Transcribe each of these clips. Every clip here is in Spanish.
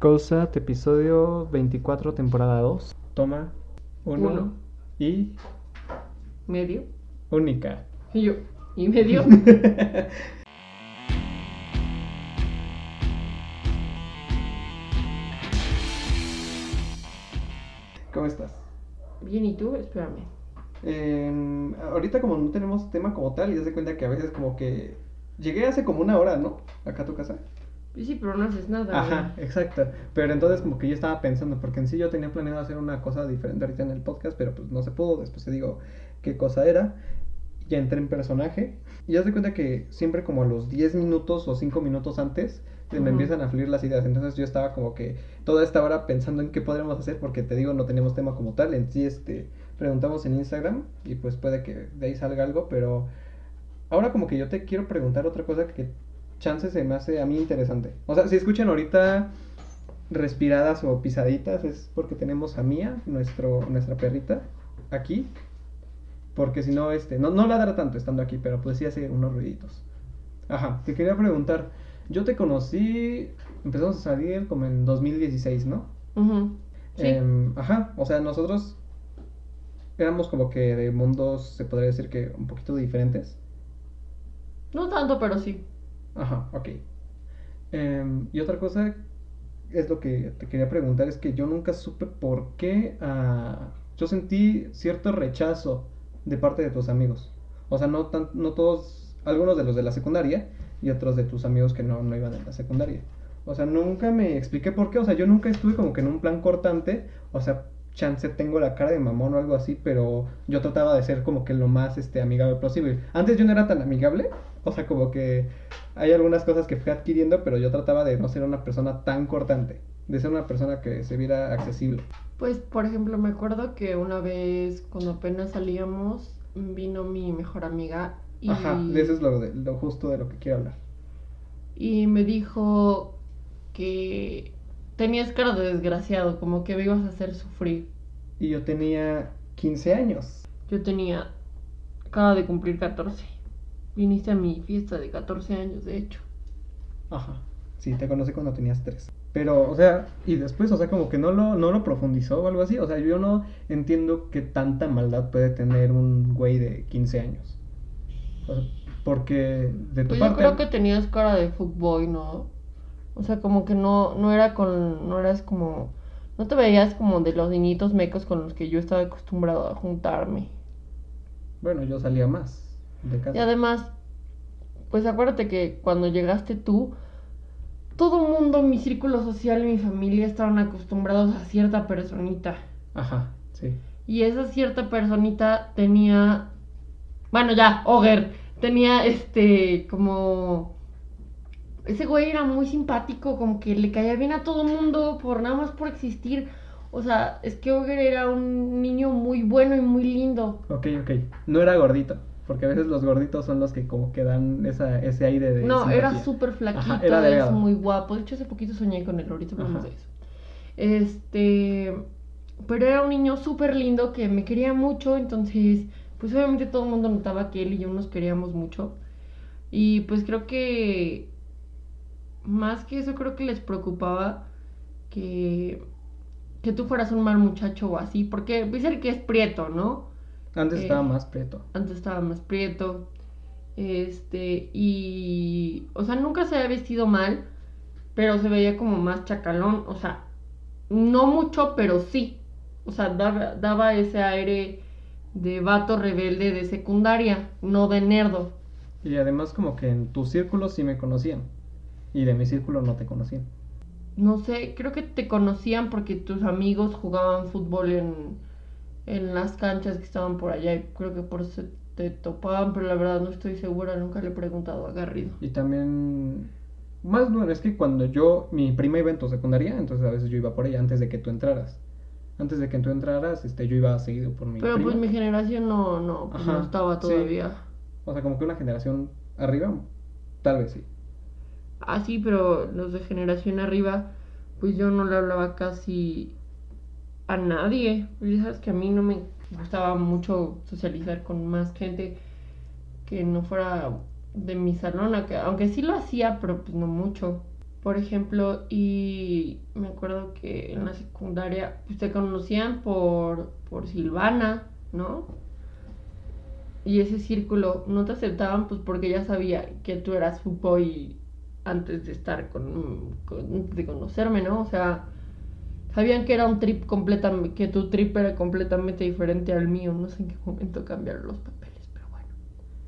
COSAT, episodio 24, temporada 2. Toma 1 Uno. y medio. única. Y yo, y medio. ¿Cómo estás? Bien, ¿y tú? Espérame. Em, ahorita como no tenemos tema como tal, y ya se cuenta que a veces como que llegué hace como una hora, ¿no? Acá a tu casa. Sí, pero no haces nada. Ajá, exacto. Pero entonces como que yo estaba pensando, porque en sí yo tenía planeado hacer una cosa diferente ahorita en el podcast, pero pues no se pudo, después te digo qué cosa era. Ya entré en personaje y ya se cuenta que siempre como a los 10 minutos o 5 minutos antes se me empiezan a fluir las ideas. Entonces yo estaba como que toda esta hora pensando en qué podríamos hacer, porque te digo, no tenemos tema como tal. En sí, este, preguntamos en Instagram y pues puede que de ahí salga algo, pero ahora como que yo te quiero preguntar otra cosa que chance se me hace a mí interesante. O sea, si escuchan ahorita respiradas o pisaditas es porque tenemos a Mía, nuestro, nuestra perrita, aquí. Porque si no, este, no, no ladra tanto estando aquí, pero pues sí hace unos ruiditos. Ajá, te quería preguntar, yo te conocí, empezamos a salir como en 2016, ¿no? Ujú. Sí. Em, ajá, o sea, nosotros éramos como que de mundos, se podría decir que un poquito diferentes. No tanto, pero sí. Ajá, ok. Em, y otra cosa es lo que te quería preguntar, es que yo nunca supe por qué ah, yo sentí cierto rechazo de parte de tus amigos. O sea, no, tan, no todos, algunos de los de la secundaria y otros de tus amigos que no, no iban en la secundaria. O sea, nunca me expliqué por qué, o sea, yo nunca estuve como que en un plan cortante, o sea, chance tengo la cara de mamón o algo así, pero yo trataba de ser como que lo más este amigable posible. Antes yo no era tan amigable, o sea, como que hay algunas cosas que fui adquiriendo, pero yo trataba de no ser una persona tan cortante, de ser una persona que se viera accesible. Pues, por ejemplo, me acuerdo que una vez, cuando apenas salíamos, vino mi mejor amiga y, Ajá, eso es lo, de- lo justo de lo que quiero hablar. y me dijo que tenías cara de desgraciado, como que me ibas a hacer sufrir. Y yo tenía 15 años. Yo tenía, acaba de cumplir 14. Viniste a mi fiesta de 14 años, de hecho. Ajá. Sí, te conocí cuando tenías 3. Pero, o sea, y después, o sea, como que no lo, no lo profundizó o algo así. O sea, yo no entiendo qué tanta maldad puede tener un güey de 15 años. O sea, porque de tu Pues yo parte... creo que tenías cara de fútbol, ¿no? O sea, como que no, no era con, no eras como, no te veías como de los niñitos mecos con los que yo estaba acostumbrado a juntarme. Bueno, yo salía más de casa. Y además, pues acuérdate que cuando llegaste tú, todo el mundo mi círculo social y mi familia estaban acostumbrados a cierta personita. Ajá, sí. Y esa cierta personita tenía, bueno ya, Oger, tenía este, como, ese güey era muy simpático, como que le caía bien a todo el mundo por nada más por existir. O sea, es que Oger era un niño muy bueno y muy lindo. Ok, ok. No era gordito. Porque a veces los gorditos son los que como que dan esa, ese aire de No, era súper flaquito, Ajá, era es muy guapo. De hecho, hace poquito soñé con él, ahorita hablamos de eso. Este, pero era un niño súper lindo que me quería mucho, entonces, pues obviamente todo el mundo notaba que él y yo nos queríamos mucho. Y pues creo que, más que eso, creo que les preocupaba que, que tú fueras un mal muchacho o así, porque dice el que es prieto, ¿no? Antes Eh, estaba más preto. antes estaba más prieto. Este, y. O sea, nunca se había vestido mal, pero se veía como más chacalón. O sea, no mucho, pero sí. O sea, daba, daba ese aire de vato rebelde de secundaria, no de nerdo. Y además como que en tu círculo sí me conocían. Y de mi círculo no te conocían. No sé, creo que te conocían porque tus amigos jugaban fútbol en, en las canchas que estaban por allá. Y creo que por eso te topaban, pero la verdad no estoy segura, nunca le he preguntado a Garrido. Y también... Más bueno, es que cuando yo... Mi prima iba en tu secundaria, entonces a veces yo iba por ella antes de que tú entraras. Antes de que tú entraras, este, yo iba seguido por mi Pero prima. pues mi generación no, no, pues, no estaba sí. todavía. O sea, como que una generación arriba, tal vez sí. Ah, sí, pero los de generación arriba, pues yo no le hablaba casi a nadie. Y sabes que a mí no me gustaba mucho socializar con más gente que no fuera de mi salón, aunque, sí lo hacía, pero pues no mucho. por ejemplo, y me acuerdo que en la secundaria pues te conocían por, por Silvana, ¿no? Y ese círculo no te aceptaban pues porque ya sabía que tú eras fuckboy antes de estar con, con- de conocerme, ¿no? O sea, sabían que era un trip completamente, que tu trip era completamente diferente al mío, no sé en qué momento cambiaron los papeles, pero bueno.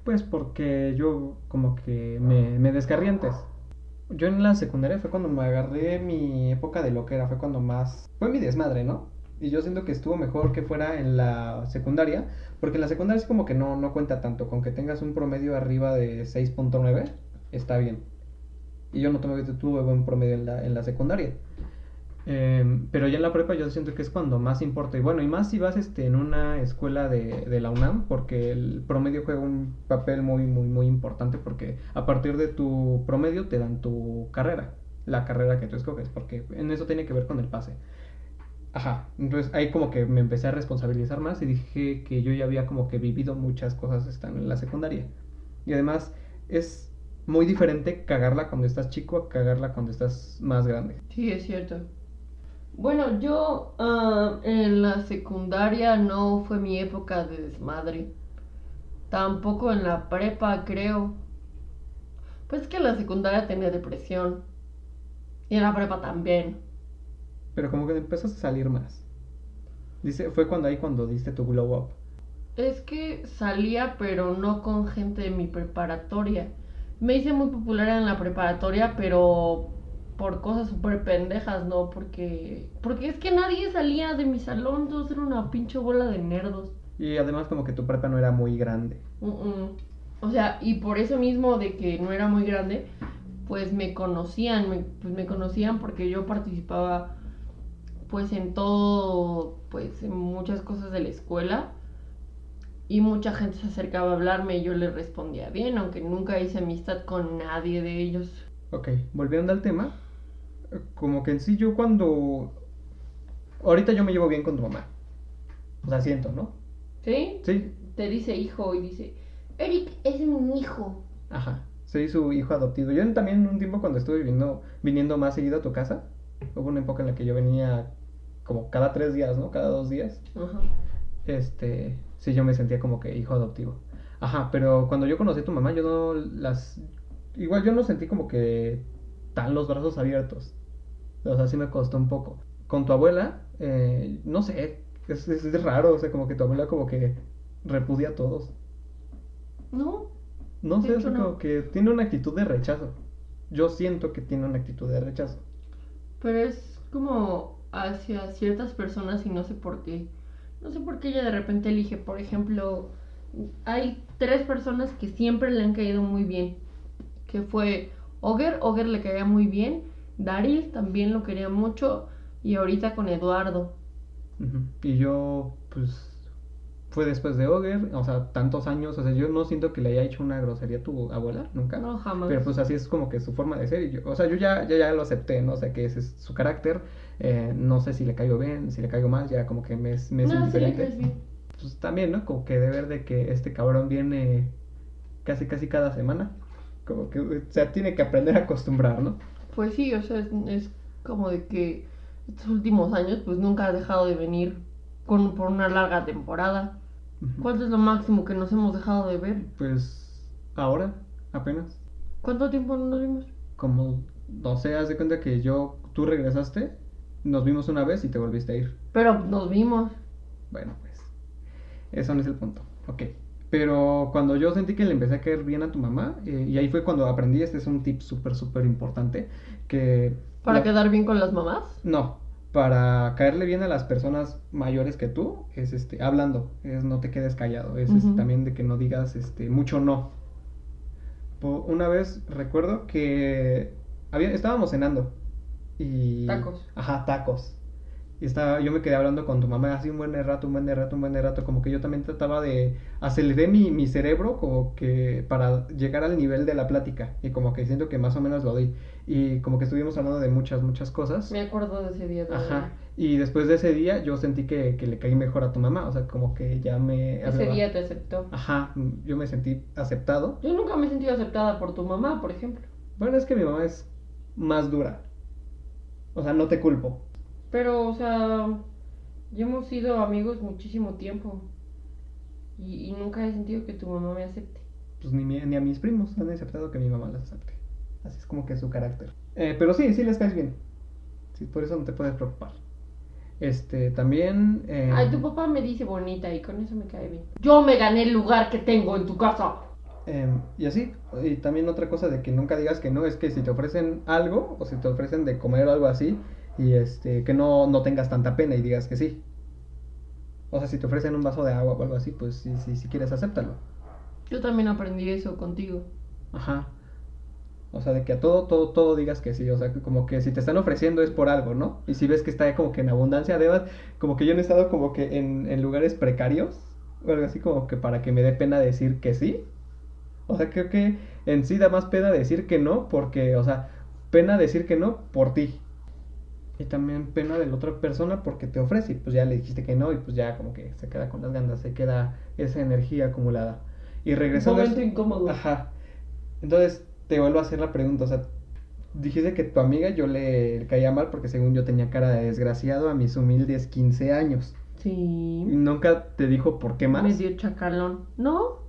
Pues porque yo como que me, me. Yo en la secundaria fue cuando me agarré mi época de loquera, fue cuando más... Fue mi desmadre, ¿no? Y yo siento que estuvo mejor que fuera en la secundaria, porque en la secundaria es como que no, no cuenta tanto, con que tengas un promedio arriba de 6.9, está bien. Y yo no tuve, tuve buen promedio en la, en la secundaria. Em, pero ya en la prepa yo siento que es cuando más importa. Y bueno, y más si vas este, en una escuela de, de la UNAM, porque el promedio juega un papel muy, muy, muy importante, porque a partir de tu promedio te dan tu carrera, la carrera que tú escoges, porque en eso tiene que ver con el pase. Ajá, entonces ahí como que me empecé a responsabilizar más y dije que yo ya había como que vivido muchas cosas estando en la secundaria. Y además es muy diferente cagarla cuando estás chico a cagarla cuando estás más grande. Sí, es cierto. Bueno, yo ah, en la secundaria no fue mi época de desmadre. Tampoco en la prepa, creo. Pues que en la secundaria tenía depresión. Y en la prepa también. Pero como que empezaste a salir más. Dice, fue cuando ahí cuando diste tu glow up. Es que salía, pero no con gente de mi preparatoria. Me hice muy popular en la preparatoria, pero por cosas súper pendejas, ¿no? Porque, porque es que nadie salía de mi salón, todos eran una pinche bola de nerdos. Y además como que tu prepa no era muy grande. O sea, y por eso mismo de que no era muy grande, pues me conocían, me, pues me conocían porque yo participaba pues en todo, pues en muchas cosas de la escuela y mucha gente se acercaba a hablarme y yo les respondía bien, aunque nunca hice amistad con nadie de ellos. Ok, volviendo al tema, como que en sí yo cuando... Ahorita yo me llevo bien con tu mamá. O sea, siento, ¿no? ¿Sí? Sí, Te dice hijo y dice, Eric es mi hijo. ajá. Soy su hijo adoptivo. Yo también un tiempo cuando estuve viniendo, viniendo más seguido a tu casa, hubo una época en la que yo venía como cada tres días, ¿no? Cada dos días. Ajá. Este, sí, yo me sentía como que hijo adoptivo. Ajá, pero cuando yo conocí a tu mamá, yo no las... Igual yo no sentí como que tan los brazos abiertos. O sea, sí me costó un poco. Con tu abuela, eh, no sé, es, es, es raro, o sea, como que tu abuela como que repudia a todos. ¿No? No sé, sea, no. como que tiene una actitud de rechazo. Yo siento que tiene una actitud de rechazo. Pero es como hacia ciertas personas y no sé por qué. No sé por qué ella de repente elige, por ejemplo, hay tres personas que siempre le han caído muy bien. Que fue Oger, Oger le caía muy bien, Daryl también lo quería mucho y ahorita con Eduardo. Y yo, pues, fue después de Oger, o sea, tantos años, o sea, yo no siento que le haya hecho una grosería a tu abuela, nunca. No, jamás. Pero pues así es como que su forma de ser. Y yo, o sea, yo ya, ya, ya lo acepté, ¿no? O sea, que ese es su carácter. eh, no sé si le caigo bien, si le caigo mal, ya como que me, me es no, indiferente. Pues también, ¿no? Como que de ver de que este cabrón viene casi, casi cada semana. Como que, o sea, tiene que aprender a acostumbrar, ¿no? Pues sí, o sea, es, es como de que estos últimos años pues nunca ha dejado de venir con, por una larga temporada. ¿Cuánto es lo máximo que nos hemos dejado de ver? Pues ahora, apenas. ¿Cuánto tiempo no nos vimos? Como, no sé, haz de cuenta que yo, tú regresaste, nos vimos una vez y te volviste a ir. Pero nos vimos. Bueno, pues, eso no es el punto. Ok. Pero cuando yo sentí que le empecé a caer bien a tu mamá, eh, y ahí fue cuando aprendí, este es un tip súper, súper importante, que... ¿Para la- quedar bien con las mamás? No, para caerle bien a las personas mayores que tú, es este, hablando, es no te quedes callado, es este, también de que no digas este, mucho no. Una vez recuerdo que había, estábamos cenando y... Tacos. Ajá, tacos. Y estaba, yo me quedé hablando con tu mamá así un buen rato, un buen rato, un buen rato, como que yo también trataba de aceleré mi, mi cerebro como que para llegar al nivel de la plática y como que siento que más o menos lo di y como que estuvimos hablando de muchas, muchas cosas. Me acuerdo de ese día también. Ajá. Y después de ese día yo sentí que, que le caí mejor a tu mamá, o sea, como que ya me... Ese hablaba- día te aceptó. Ajá, yo me sentí aceptado. Yo nunca me he sentido aceptada por tu mamá, por ejemplo. Bueno, es que mi mamá es más dura. O sea, no te culpo. Pero, o sea, ya hemos sido amigos muchísimo tiempo. Y, y nunca he sentido que tu mamá me acepte. Pues ni, mi- ni a mis primos han aceptado que mi mamá las acepte. Así es como que su carácter. Eh, pero sí, sí les caes bien. Sí, por eso no te puedes preocupar. Este, también... eh, Ay, tu papá me dice bonita y con eso me cae bien. Yo me gané el lugar que tengo en tu casa. Em, y así, y también otra cosa de que nunca digas que no, es que si te ofrecen algo, o si te ofrecen de comer o algo así, y este, que no, no tengas tanta pena y digas que sí. O sea, si te ofrecen un vaso de agua o algo así, pues si, si, si quieres, acéptalo. Yo también aprendí eso contigo. Ajá. O sea, de que a todo, todo, todo digas que sí. O sea, que como que si te están ofreciendo es por algo, ¿no? Y si ves que está como que en abundancia, además, como que yo no he estado como que en, en lugares precarios, o algo así como que para que me dé pena decir que sí. O sea, creo que en sí da más pena decir que no, porque, o sea, pena decir que no por ti. Y también pena de la otra persona porque te ofrece y pues ya le dijiste que no y pues ya como que se queda con las ganas, se queda esa energía acumulada. Y regresando... a momento incómodo. Ajá. Entonces te vuelvo a hacer la pregunta, o sea, dijiste que tu amiga yo le caía mal porque según yo tenía cara de desgraciado a mis humildes 15 años. Y Sí. nunca te dijo por qué más. Medio chacalón. No,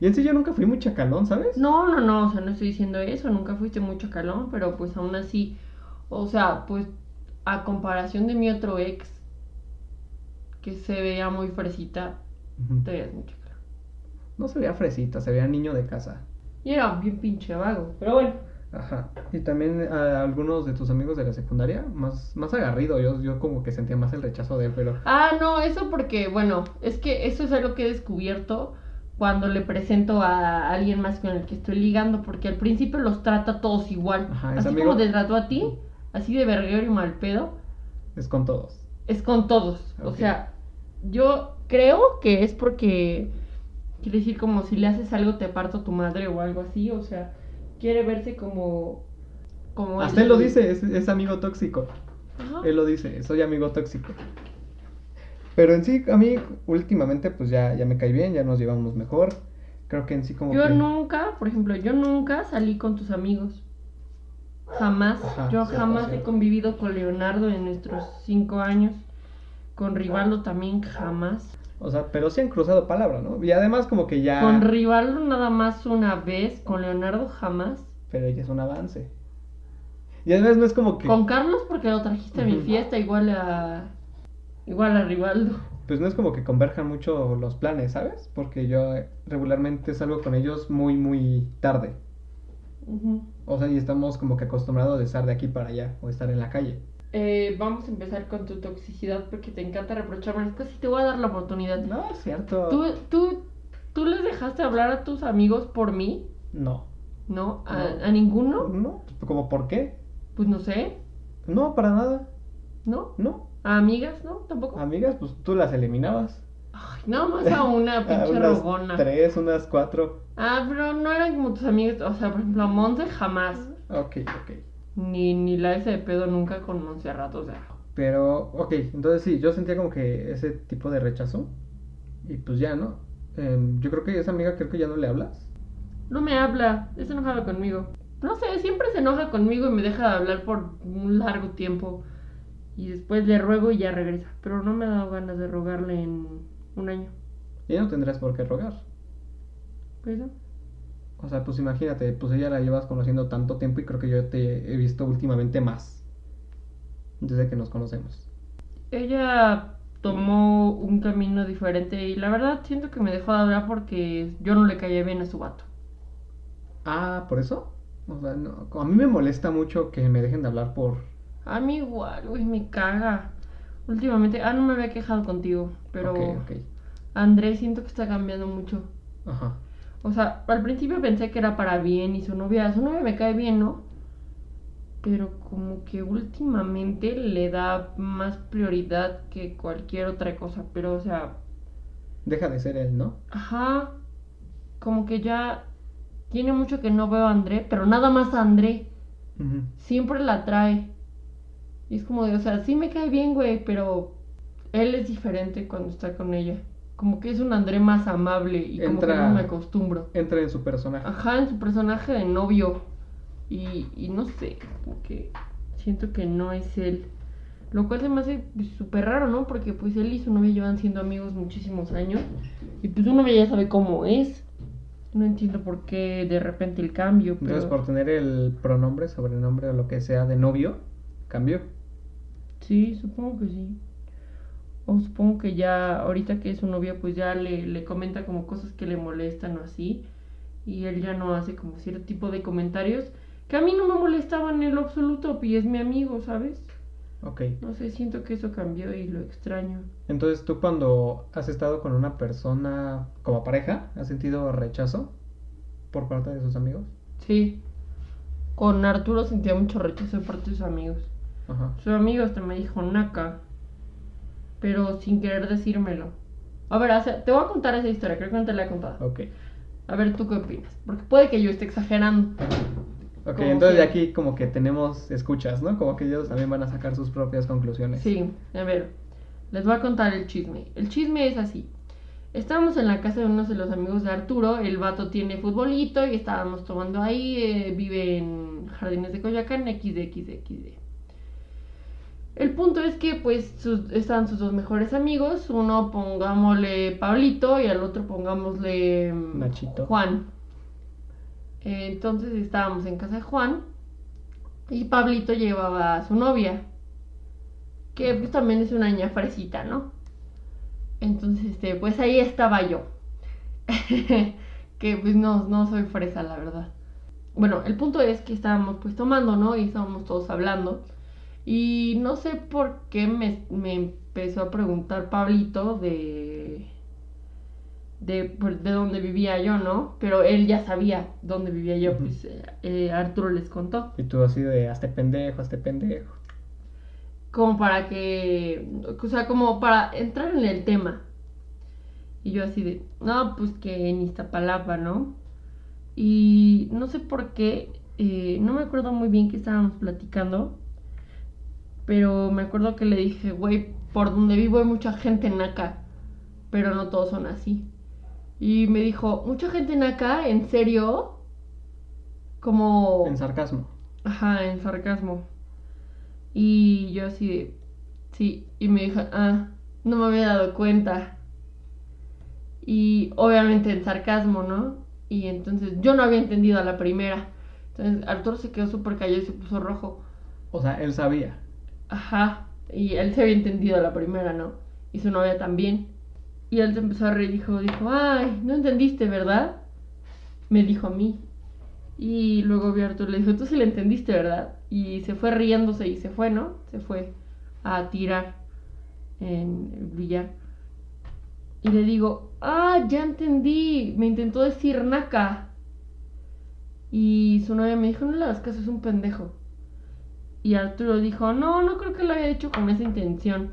Y en sí yo nunca fui muy chacalón, ¿sabes? no, no, no. O sea, no estoy diciendo eso. Nunca fuiste muy chacalón. Pero pues aún así. O sea, pues a comparación de mi otro ex. Que se veía muy fresita. Te veías muy chacalón. No se veía fresita, se veía niño de casa. Y era bien pinche vago. Pero bueno. Ajá. Y también a algunos de tus amigos de la secundaria, más, más agarrido. Yo, yo como que sentía más el rechazo de él, pero... Ah, no, eso porque, bueno, es que eso es algo que he descubierto cuando le presento a alguien más con el que estoy ligando, porque al principio los trata todos igual. Ajá, así amigo- como te trató a ti, así de verguero y mal pedo, Es con todos. es con todos. O sea, yo creo que es porque, quiere decir, como si le haces algo te parto tu madre o algo así, o sea, quiere verse como... como Hasta él lo dice, es, es amigo tóxico. Ajá. Él lo dice, soy amigo tóxico. Pero en sí, a mí últimamente pues ya, ya me cae bien, ya nos llevamos mejor. Creo que en sí como Yo que... nunca, por ejemplo, yo nunca salí con tus amigos. Jamás. Ajá, yo jamás he convivido con Leonardo en nuestros cinco años. Con Rivaldo también jamás. O sea, pero sí han cruzado palabra, ¿no? Y además como que ya... Con Rivaldo nada más una vez. Con Leonardo jamás. Pero ya es un avance. Y además no es como que... Con Carlos porque lo trajiste a mi fiesta igual a... Igual a Rivaldo. Pues no es como que converjan mucho los planes, ¿sabes? Porque yo regularmente salgo con ellos muy, muy tarde. O sea, y estamos como que acostumbrados de estar de aquí para allá o estar en la calle. Eh, vamos a empezar con tu toxicidad porque te encanta reprocharme cosas y te voy a dar la oportunidad. No, es cierto. ¿Tú, tú, ¿Tú les dejaste hablar a tus amigos por mí? No. ¿No? ¿A, No. a ninguno? No, ¿como por qué? Pues no sé, No, para nada. ¿no? No. ¿A amigas? ¿No? ¿Tampoco? Amigas, pues tú las eliminabas. Ay, nada más a una pinche unas rogona. Tres, unas cuatro. Ah, pero no eran como tus amigas. O sea, por ejemplo, a Monse jamás. Ok, ok. Ni, ni la ese de pedo nunca con Montserrat, o sea. Pero, ok, entonces sí, yo sentía como que ese tipo de rechazo. Y pues ya, ¿no? Em, yo creo que esa amiga creo que ya no le hablas. No me habla, es enojada conmigo. No sé, siempre se enoja conmigo y me deja de hablar por un largo tiempo. Y después le ruego y ya regresa. Pero no me ha dado ganas de rogarle en un año. Y no tendrás por qué rogar. Pues no. O sea, pues imagínate, pues ella la llevas conociendo tanto tiempo y creo que yo te he visto últimamente más. Desde que nos conocemos. Ella tomó un camino diferente y la verdad siento que me dejó de hablar porque yo no le caía bien a su vato. Ah, ¿por eso? O sea, no, a mí me molesta mucho que me dejen de hablar por... A mí igual, güey, me caga. Últimamente, ah, no me había quejado contigo, pero Ok, ok. Andrés siento que está cambiando mucho. Ajá. O sea, al principio pensé que era para bien y su novia, su novia me cae bien, ¿no? Pero como que últimamente le da más prioridad que cualquier otra cosa. Pero, o sea, Deja de ser él, ¿no? ajá, como que ya tiene mucho que no veo a André, pero nada más a André. Siempre la trae. Y es como de, o sea, sí me cae bien, güey, pero él es diferente cuando está con ella. Como que es un André más amable y como que no me acostumbro. Entra en su personaje. Ajá, en su personaje de novio. Y, y no sé, como que siento que no es él. Lo cual se me hace pues, súper raro, ¿no? Porque pues él y su novia llevan siendo amigos muchísimos años. Y pues su novia ya sabe cómo es. No entiendo por qué de repente el cambio. Pero... Entonces, por tener el pronombre, sobrenombre o lo que sea de novio, cambió. Sí, supongo que sí. O supongo que ya, ahorita que es su novia, pues ya le, le comenta como cosas que le molestan o así. Y él ya no hace como cierto tipo de comentarios que a mí no me molestaban en lo absoluto, y es mi amigo, ¿sabes? Ok. No sé, siento que eso cambió y lo extraño. Entonces, tú cuando has estado con una persona como pareja, ¿has sentido rechazo por parte de sus amigos? Sí. Con Arturo sentía mucho rechazo de parte de sus amigos. Ajá. Su amigo hasta me dijo Naka, pero sin querer decírmelo. A ver, o sea, te voy a contar esa historia, creo que no te la he contado. Ok. A ver, ¿tú qué opinas? Porque puede que yo esté exagerando. Ok, Como entonces de aquí como que tenemos escuchas, ¿no? Como que ellos también van a sacar sus propias conclusiones. Sí, a ver, les voy a contar el chisme. El chisme es así. Estábamos en la casa de unos de los amigos de Arturo, el vato tiene futbolito y estábamos tomando ahí, eh, vive en Jardines de Coyoacán, XD, El punto es que pues sus- están sus dos mejores amigos, uno pongámosle Pablito y al otro pongámosle mm, Nachito. Juan. Entonces estábamos en casa de Juan y Pablito llevaba a su novia, que pues también es una niña fresita, ¿no? Entonces, este, pues ahí estaba yo. que pues no, no soy fresa, la verdad. Bueno, el punto es que estábamos pues tomando, ¿no? Y estábamos todos hablando. Y no sé por qué me, me empezó a preguntar Pablito de, de, pues, de dónde vivía yo, ¿no? Pero él ya sabía dónde vivía yo, pues eh, Arturo les contó. Y tú así de, hazte pendejo, hazte pendejo. como para que, o sea, como para entrar en el tema. Y yo así de, no, pues que en Iztapalapa, ¿no? Y no sé por qué, eh, no me acuerdo muy bien qué estábamos platicando, pero me acuerdo que le dije, güey, por donde vivo hay mucha gente naca, pero no todos son así. Y me dijo, ¿mucha gente naca? ¿En serio? Como... En sarcasmo. Ajá, en sarcasmo. Y yo así de, sí, y me dijo, ah, no me había dado cuenta. Y obviamente en sarcasmo, ¿no? Y entonces yo no había entendido a la primera. Entonces Arturo se quedó súper callado y se puso rojo. O sea, él sabía. Ajá, y él se había entendido a la primera, ¿no? Y su novia también. Y él se empezó a reír y dijo, dijo, ay, no entendiste, ¿verdad? Me dijo a mí. Y luego vi a Arturo y le dijo, tú sí le entendiste, ¿verdad? Y se fue riéndose y se fue, ¿no? Se fue a tirar en el billar. Y le digo, ah, ya entendí, me intentó decir naca. Y su novia me dijo, no le hagas caso, es un pendejo. Y Arturo dijo, no, no creo que lo haya hecho con esa intención.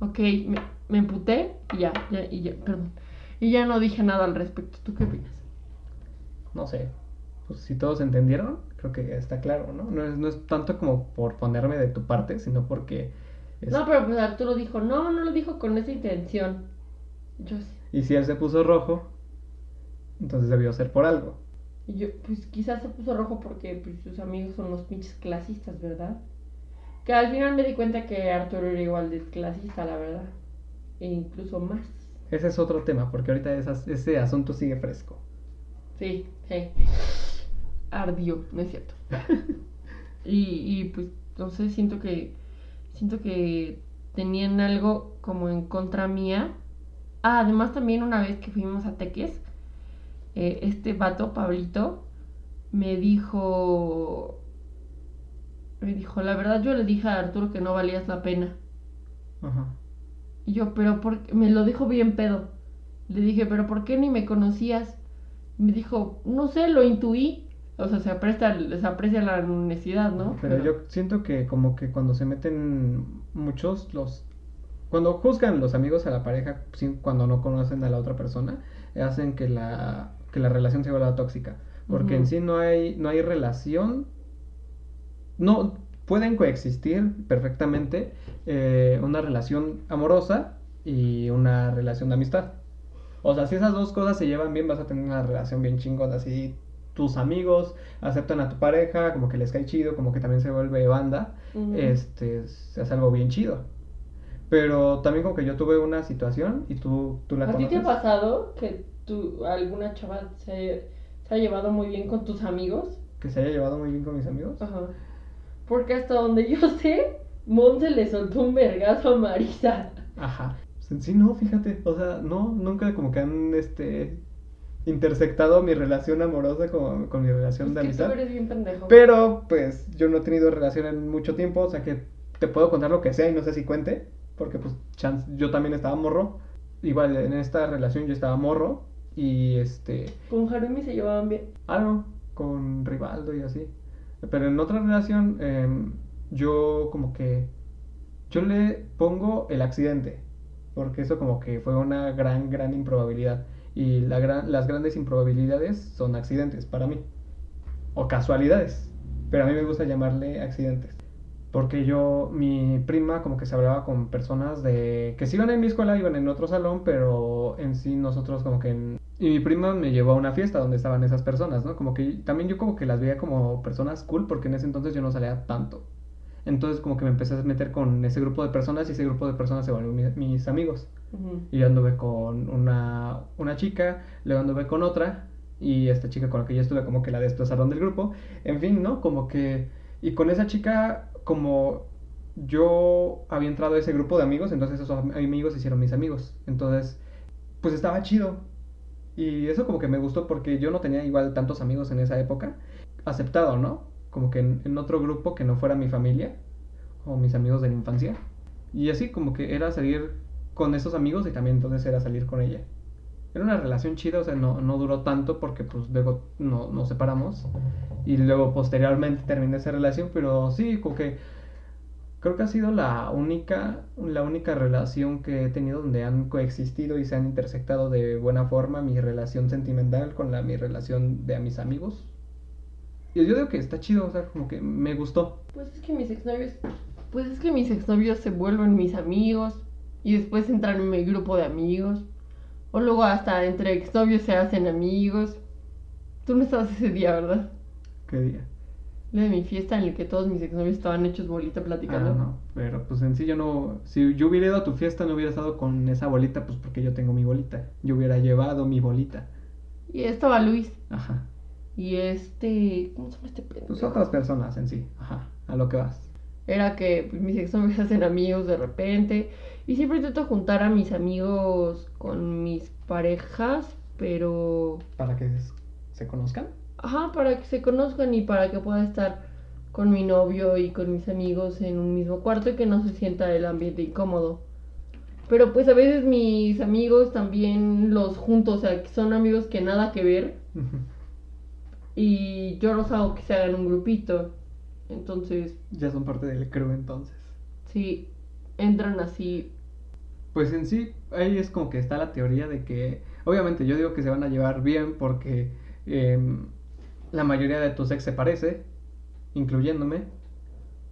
Ok, me, me emputé y ya, ya, y ya, perdón. Y ya no dije nada al respecto. ¿Tú qué opinas? No sé. Pues si todos entendieron, creo que está claro, ¿no? No es, no es tanto como por ponerme de tu parte, sino porque... es- No, pero pues Arturo dijo, no, no lo dijo con esa intención. Yo sí. Y si él se puso rojo, entonces debió ser por algo. Y yo, pues quizás se puso rojo porque pues, sus amigos son los pinches clasistas, ¿verdad? Que al final me di cuenta que Arturo era igual de clasista, la verdad. E incluso más. Ese es otro tema, porque ahorita esas- ese asunto sigue fresco. Sí, sí. Ardió, no es cierto. y, y pues, sé, siento que. Siento que tenían algo como en contra mía. Ah, además también una vez que fuimos a Teques, eh, este vato, Pablito, me dijo. Me dijo, la verdad yo le dije a Arturo que no valías la pena. Ajá. Y yo, pero ¿por qué? Me lo dijo bien pedo. Le dije, pero ¿por qué ni me conocías? Y me dijo, no sé, lo intuí. O sea, se aprecia, se aprecia la honestidad, ¿no? Pero yo siento que como que cuando se meten muchos los... Cuando juzgan los amigos a la pareja, sin- cuando no conocen a la otra persona, hacen que la, que la relación se vuelva tóxica. Porque en sí no hay, no hay relación... No, pueden coexistir perfectamente eh, una relación amorosa y una relación de amistad. O sea, si esas dos cosas se llevan bien, vas a tener una relación bien chingona. Si tus amigos aceptan a tu pareja, como que les cae chido, como que también se vuelve banda, Ujú. este, se hace algo bien chido. Pero también como que yo tuve una situación y tú, tú la ¿A ti te ha pasado que alguna chava se, se ha llevado muy bien con tus amigos? Que se haya llevado muy bien con mis amigos. Ajá. Porque hasta donde yo sé, Monse le soltó un vergazo a Marisa. Ajá. Sí no, fíjate, o sea, no, nunca como que han, este, intersectado mi relación amorosa con, con mi relación Es de que amistad. tú eres bien pendejo. Pero, pues, yo no he tenido relación en mucho tiempo, o sea que te puedo contar lo que sea y no sé si cuente, porque pues chance, yo también estaba morro. Igual en esta relación yo estaba morro y este, Con Harumi se llevaban bien. algo con Rivaldo y así. Pero en otra relación em, yo como que yo le pongo el accidente, porque eso como que fue una gran, gran improbabilidad. Y la gran, las grandes improbabilidades son accidentes para mí, o casualidades, pero a mí me gusta llamarle accidentes. Porque yo, mi prima como que se hablaba con personas de que sí iban en mi escuela, iban en otro salón, pero en sí nosotros como que... Y mi prima me llevó a una fiesta donde estaban esas personas, ¿no? Como que también yo como que las veía como personas cool, porque en ese entonces yo no salía tanto. Entonces como que me empecé a meter con ese grupo de personas y ese grupo de personas se volvió mi- mis amigos. Y yo anduve con una, una chica, luego anduve con otra, y esta chica con la que yo estuve como que la desplazaron del grupo. En fin, ¿no? Como que... Y con esa chica, como yo había entrado a ese grupo de amigos, entonces esos am- amigos se hicieron mis amigos. Entonces, pues estaba chido. Y eso como que me gustó porque yo no tenía igual tantos amigos en esa época. Aceptado, ¿no? Como que en, otro grupo que no fuera mi familia o mis amigos de la infancia. Y así como que era salir con esos amigos y también entonces era salir con ella. Era una relación chida, o sea, no, no duró tanto porque pues luego no, nos separamos y luego posteriormente terminé esa relación, pero sí, como que creo que ha sido la única, la única relación que he tenido donde han coexistido y se han intersectado de buena forma mi relación sentimental con la mi relación de a mis amigos. Y yo digo que está chido, o sea, como que me gustó. Pues es que mis exnovios. Pues es que mis exnovios se vuelven mis amigos. Y después entran en mi grupo de amigos. O luego hasta entre exnovios se hacen amigos. Tú no estabas ese día, ¿verdad? ¿Qué día? Lo de mi fiesta en el que todos mis exnovios estaban hechos bolita platicando. Ah, no, pero pues en sí yo no, si yo hubiera ido a tu fiesta no hubiera estado con esa bolita, pues porque yo tengo mi bolita, yo hubiera llevado mi bolita. Y estaba Luis. Ajá. Y este. ¿Cómo se llama este pendejo? Pues otras personas en sí, ajá, a lo que vas. Era que pues, mis exnovios se hacen amigos de repente. Y siempre intento juntar a mis amigos con mis parejas. Pero. Para que se conozcan. Ajá, para que se conozcan y para que pueda estar con mi novio y con mis amigos en un mismo cuarto y que no se sienta el ambiente incómodo. Pero pues a veces mis amigos también los junto, o sea, que son amigos que nada que ver y yo los hago que se hagan un grupito. Entonces, Ya son parte del crew entonces. sí, entran así. Pues en sí, ahí es como que está la teoría de que, obviamente yo digo que se van a llevar bien porque em, la mayoría de tus ex se parece, incluyéndome.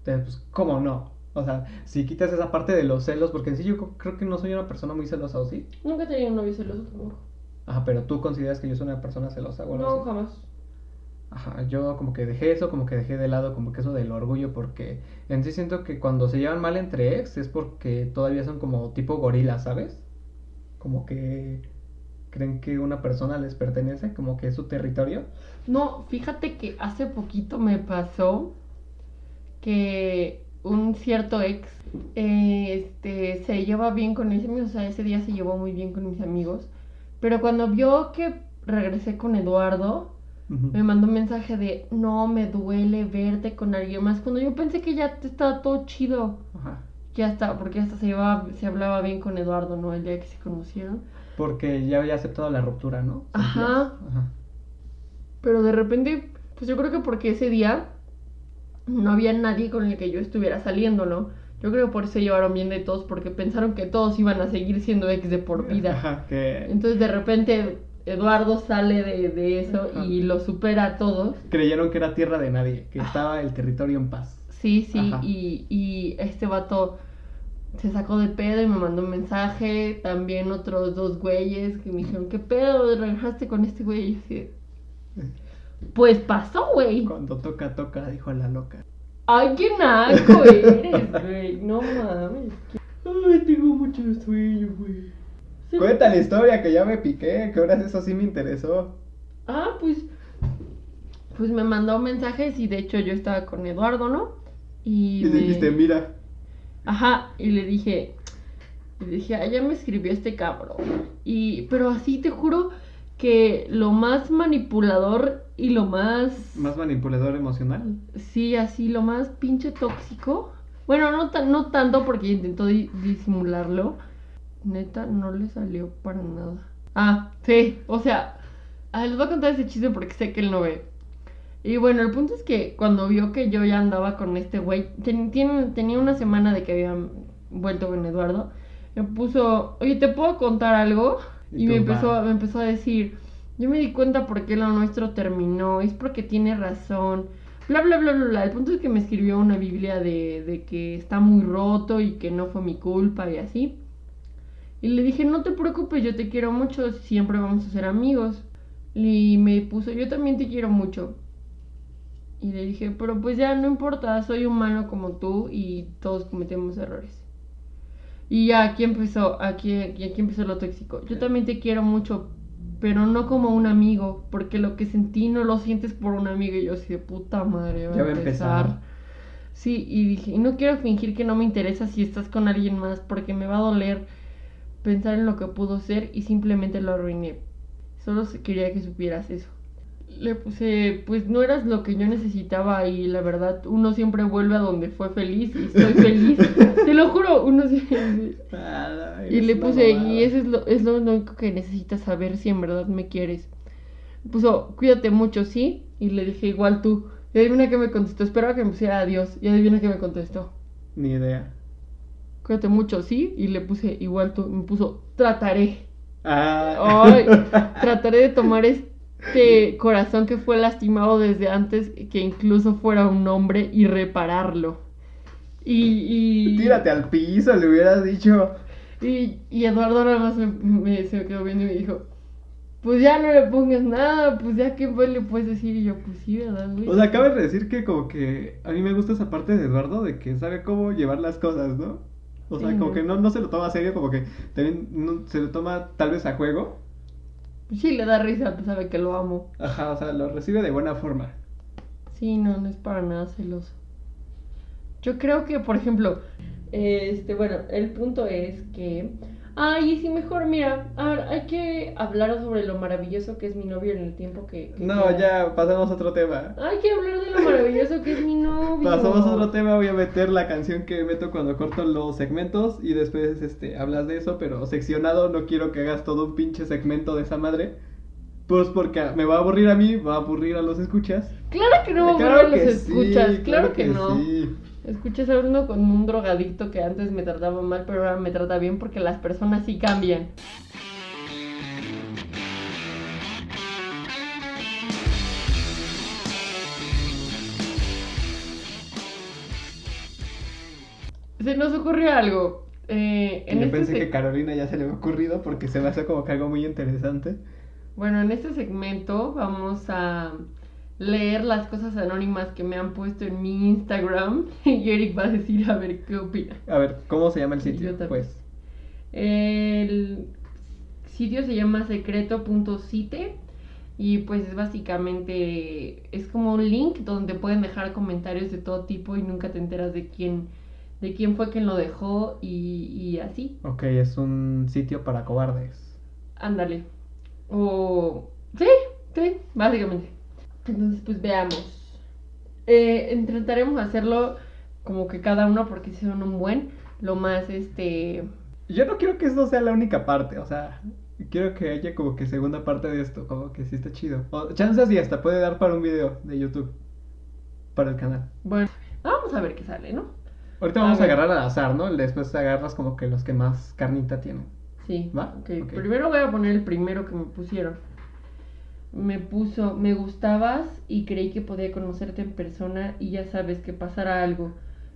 Entonces, pues, ¿cómo no? O sea, si quitas esa parte de los celos, porque en sí yo creo que no soy una persona muy celosa, ¿o sí? Nunca he tenido un novio celoso tampoco. Ajá, pero tú consideras que yo soy una persona celosa, o no, así? jamás. Ajá, yo como que dejé eso, como que dejé de lado como que eso del orgullo, porque en sí siento que cuando se llevan mal entre ex es porque todavía son como tipo gorilas, ¿sabes? Como que creen que una persona les pertenece, como que es su territorio. No, fíjate que hace poquito me pasó que un cierto ex eh, este, se lleva bien con mis amigos, o sea, ese día se llevó muy bien con mis amigos, pero cuando vio que regresé con Eduardo, me mandó un mensaje de, no, me duele verte con alguien más, cuando yo pensé que ya estaba todo chido, Ajá. ya está, porque hasta se, llevaba, se hablaba bien con Eduardo, ¿no? El día que se conocieron. Porque ya había aceptado la ruptura, ¿no? Ajá. Ajá. Pero de repente, pues yo creo que porque ese día no había nadie con el que yo estuviera saliendo, ¿no? Yo creo que por eso se llevaron bien de todos, porque pensaron que todos iban a seguir siendo ex de por vida. Ajá, que Entonces de repente Eduardo sale de, de eso Ajá. y lo supera a todos. creyeron que era tierra de nadie, que estaba el territorio en paz. Sí, sí, y, y este vato se sacó de pedo y me mandó un mensaje. También otros dos güeyes que me dijeron, ¿qué pedo? ¿Regresaste con este güey? Y así de, Pues pasó, güey. Cuando toca, toca, dijo la loca. Ay, qué naco eres, güey. No mames. Ay, tengo mucho sueño, güey. Se- Cuenta la historia que ya me piqué, que ahora eso sí me interesó. Ah, pues. Pues me mandó mensajes y de hecho yo estaba con Eduardo, ¿no? Y, Y me- dijiste, mira, Ajá, y le dije. Le dije, ah, ya me escribió este cabrón. Y. Pero así te juro que lo más manipulador y lo más. más manipulador emocional. Sí, así, lo más pinche tóxico. Bueno, no, tan, no tanto porque intentó di- disimularlo. Neta, no le salió para nada. Ah, sí, o sea, ah, les voy a contar ese chiste porque sé que él no ve. Y bueno, el punto es que cuando vio que yo ya andaba con este güey, ten- tenía una semana de que había vuelto con Eduardo, me puso, oye, ¿te puedo contar algo? Y Y, me, empezó, me empezó a decir, yo me di cuenta por qué lo nuestro terminó, es porque tiene razón, bla, bla, bla, bla, bla. El punto es que me escribió una Biblia de, de que está muy roto y que no fue mi culpa y así. Y le dije, no te preocupes, yo te quiero mucho, siempre vamos a ser amigos. Y me puso, yo también te quiero mucho. Y le dije, pero pues ya no importa, soy humano como tú y todos cometemos errores. Y ya aquí empezó, aquí, aquí, empezó lo tóxico. Yo también te quiero mucho, pero no como un amigo, porque lo que sentí no lo sientes por un amigo. Y yo así de puta madre, Ya va a empezar. Sí, y dije, y no quiero fingir que no me interesa si estás con alguien más, porque me va a doler pensar en lo que pudo ser y simplemente lo arruiné. Solo quería que supieras eso. Le puse, pues no eras lo que yo necesitaba y la verdad, uno siempre vuelve a donde fue feliz y estoy feliz. Te lo juro, uno siempre... Y le puse, y eso es lo, es lo único que necesitas saber si en verdad me quieres. Puso, cuídate mucho, ¿sí? Y le dije, igual tú. Y adivina qué me contestó, esperaba que me pusiera adiós. Y adivina qué me contestó. Ni idea. Cuídate mucho, ¿sí? Y le puse, igual tú. Me puso, trataré. Ah. Ay, trataré de tomar este corazón que fue lastimado desde antes que incluso fuera un hombre y repararlo. Y, y, Tírate al piso, le hubieras dicho. y, y Eduardo nada más me, me- se me quedó viendo y me dijo, pues ya no le pongas nada, pues ya qué pues le puedes decir. Y yo, pues sí, ¿verdad, güey? O sea, acabas de decir que como que a mí me gusta esa parte de Eduardo de que sabe cómo llevar las cosas, ¿no? O sea, Sí. como que no, no se lo toma a serio, como que también no- se lo toma tal vez a juego. Sí, le da risa, sabe que lo amo. Ajá, o sea, lo recibe de buena forma. Sí, no, no es para nada celoso. Yo creo que, por ejemplo, este, bueno, el punto es que, ay, y si mejor, mira, a ver, hay que hablar sobre lo maravilloso que es mi novio en el tiempo que... que No, queda. ya, pasamos a otro tema. Hay que hablar de lo maravilloso que es mi novio. Pasamos a otro tema, voy a meter la canción que meto cuando corto los segmentos y después este hablas de eso, pero seccionado no quiero que hagas todo un pinche segmento de esa madre. Pues porque me va a aburrir a mí, va a aburrir a los escuchas. Claro que no, Claro claro los que escuchas, sí, claro, que, no. sí. Escuchas a uno con un drogadicto que antes me trataba mal, pero ahora me trata bien porque las personas sí cambian. Se nos ocurrió algo. Eh, en yo este pensé que Carolina ya se le había ocurrido porque se me hace como que algo muy interesante. Bueno, en este segmento vamos a leer las cosas anónimas que me han puesto en mi Instagram y Eric va a decir a ver qué opina. A ver, ¿cómo se llama el sitio? Pues. El sitio se llama secreto.cite y pues es básicamente es como un link donde pueden dejar comentarios de todo tipo y nunca te enteras de quién de quién fue quien lo dejó y, y así. Ok, es un sitio para cobardes. Ándale. O sí, sí, básicamente. Entonces pues veamos. Eh, intentaremos hacerlo como que cada uno porque si son un buen lo más este Yo no quiero que esto sea la única parte, o sea, quiero que haya como que segunda parte de esto, como que sí está chido. O chances y hasta puede dar para un video de YouTube, para el canal. Bueno, vamos a ver qué sale, ¿no? Ahorita vamos a, agarrar al azar, ¿no? Después agarras como que los que más carnita tienen. Sí. ¿Va? Primero voy a poner el primero que me pusieron. Me puso, me gustabas y creí que podía conocerte en persona y ya sabes que pasará algo.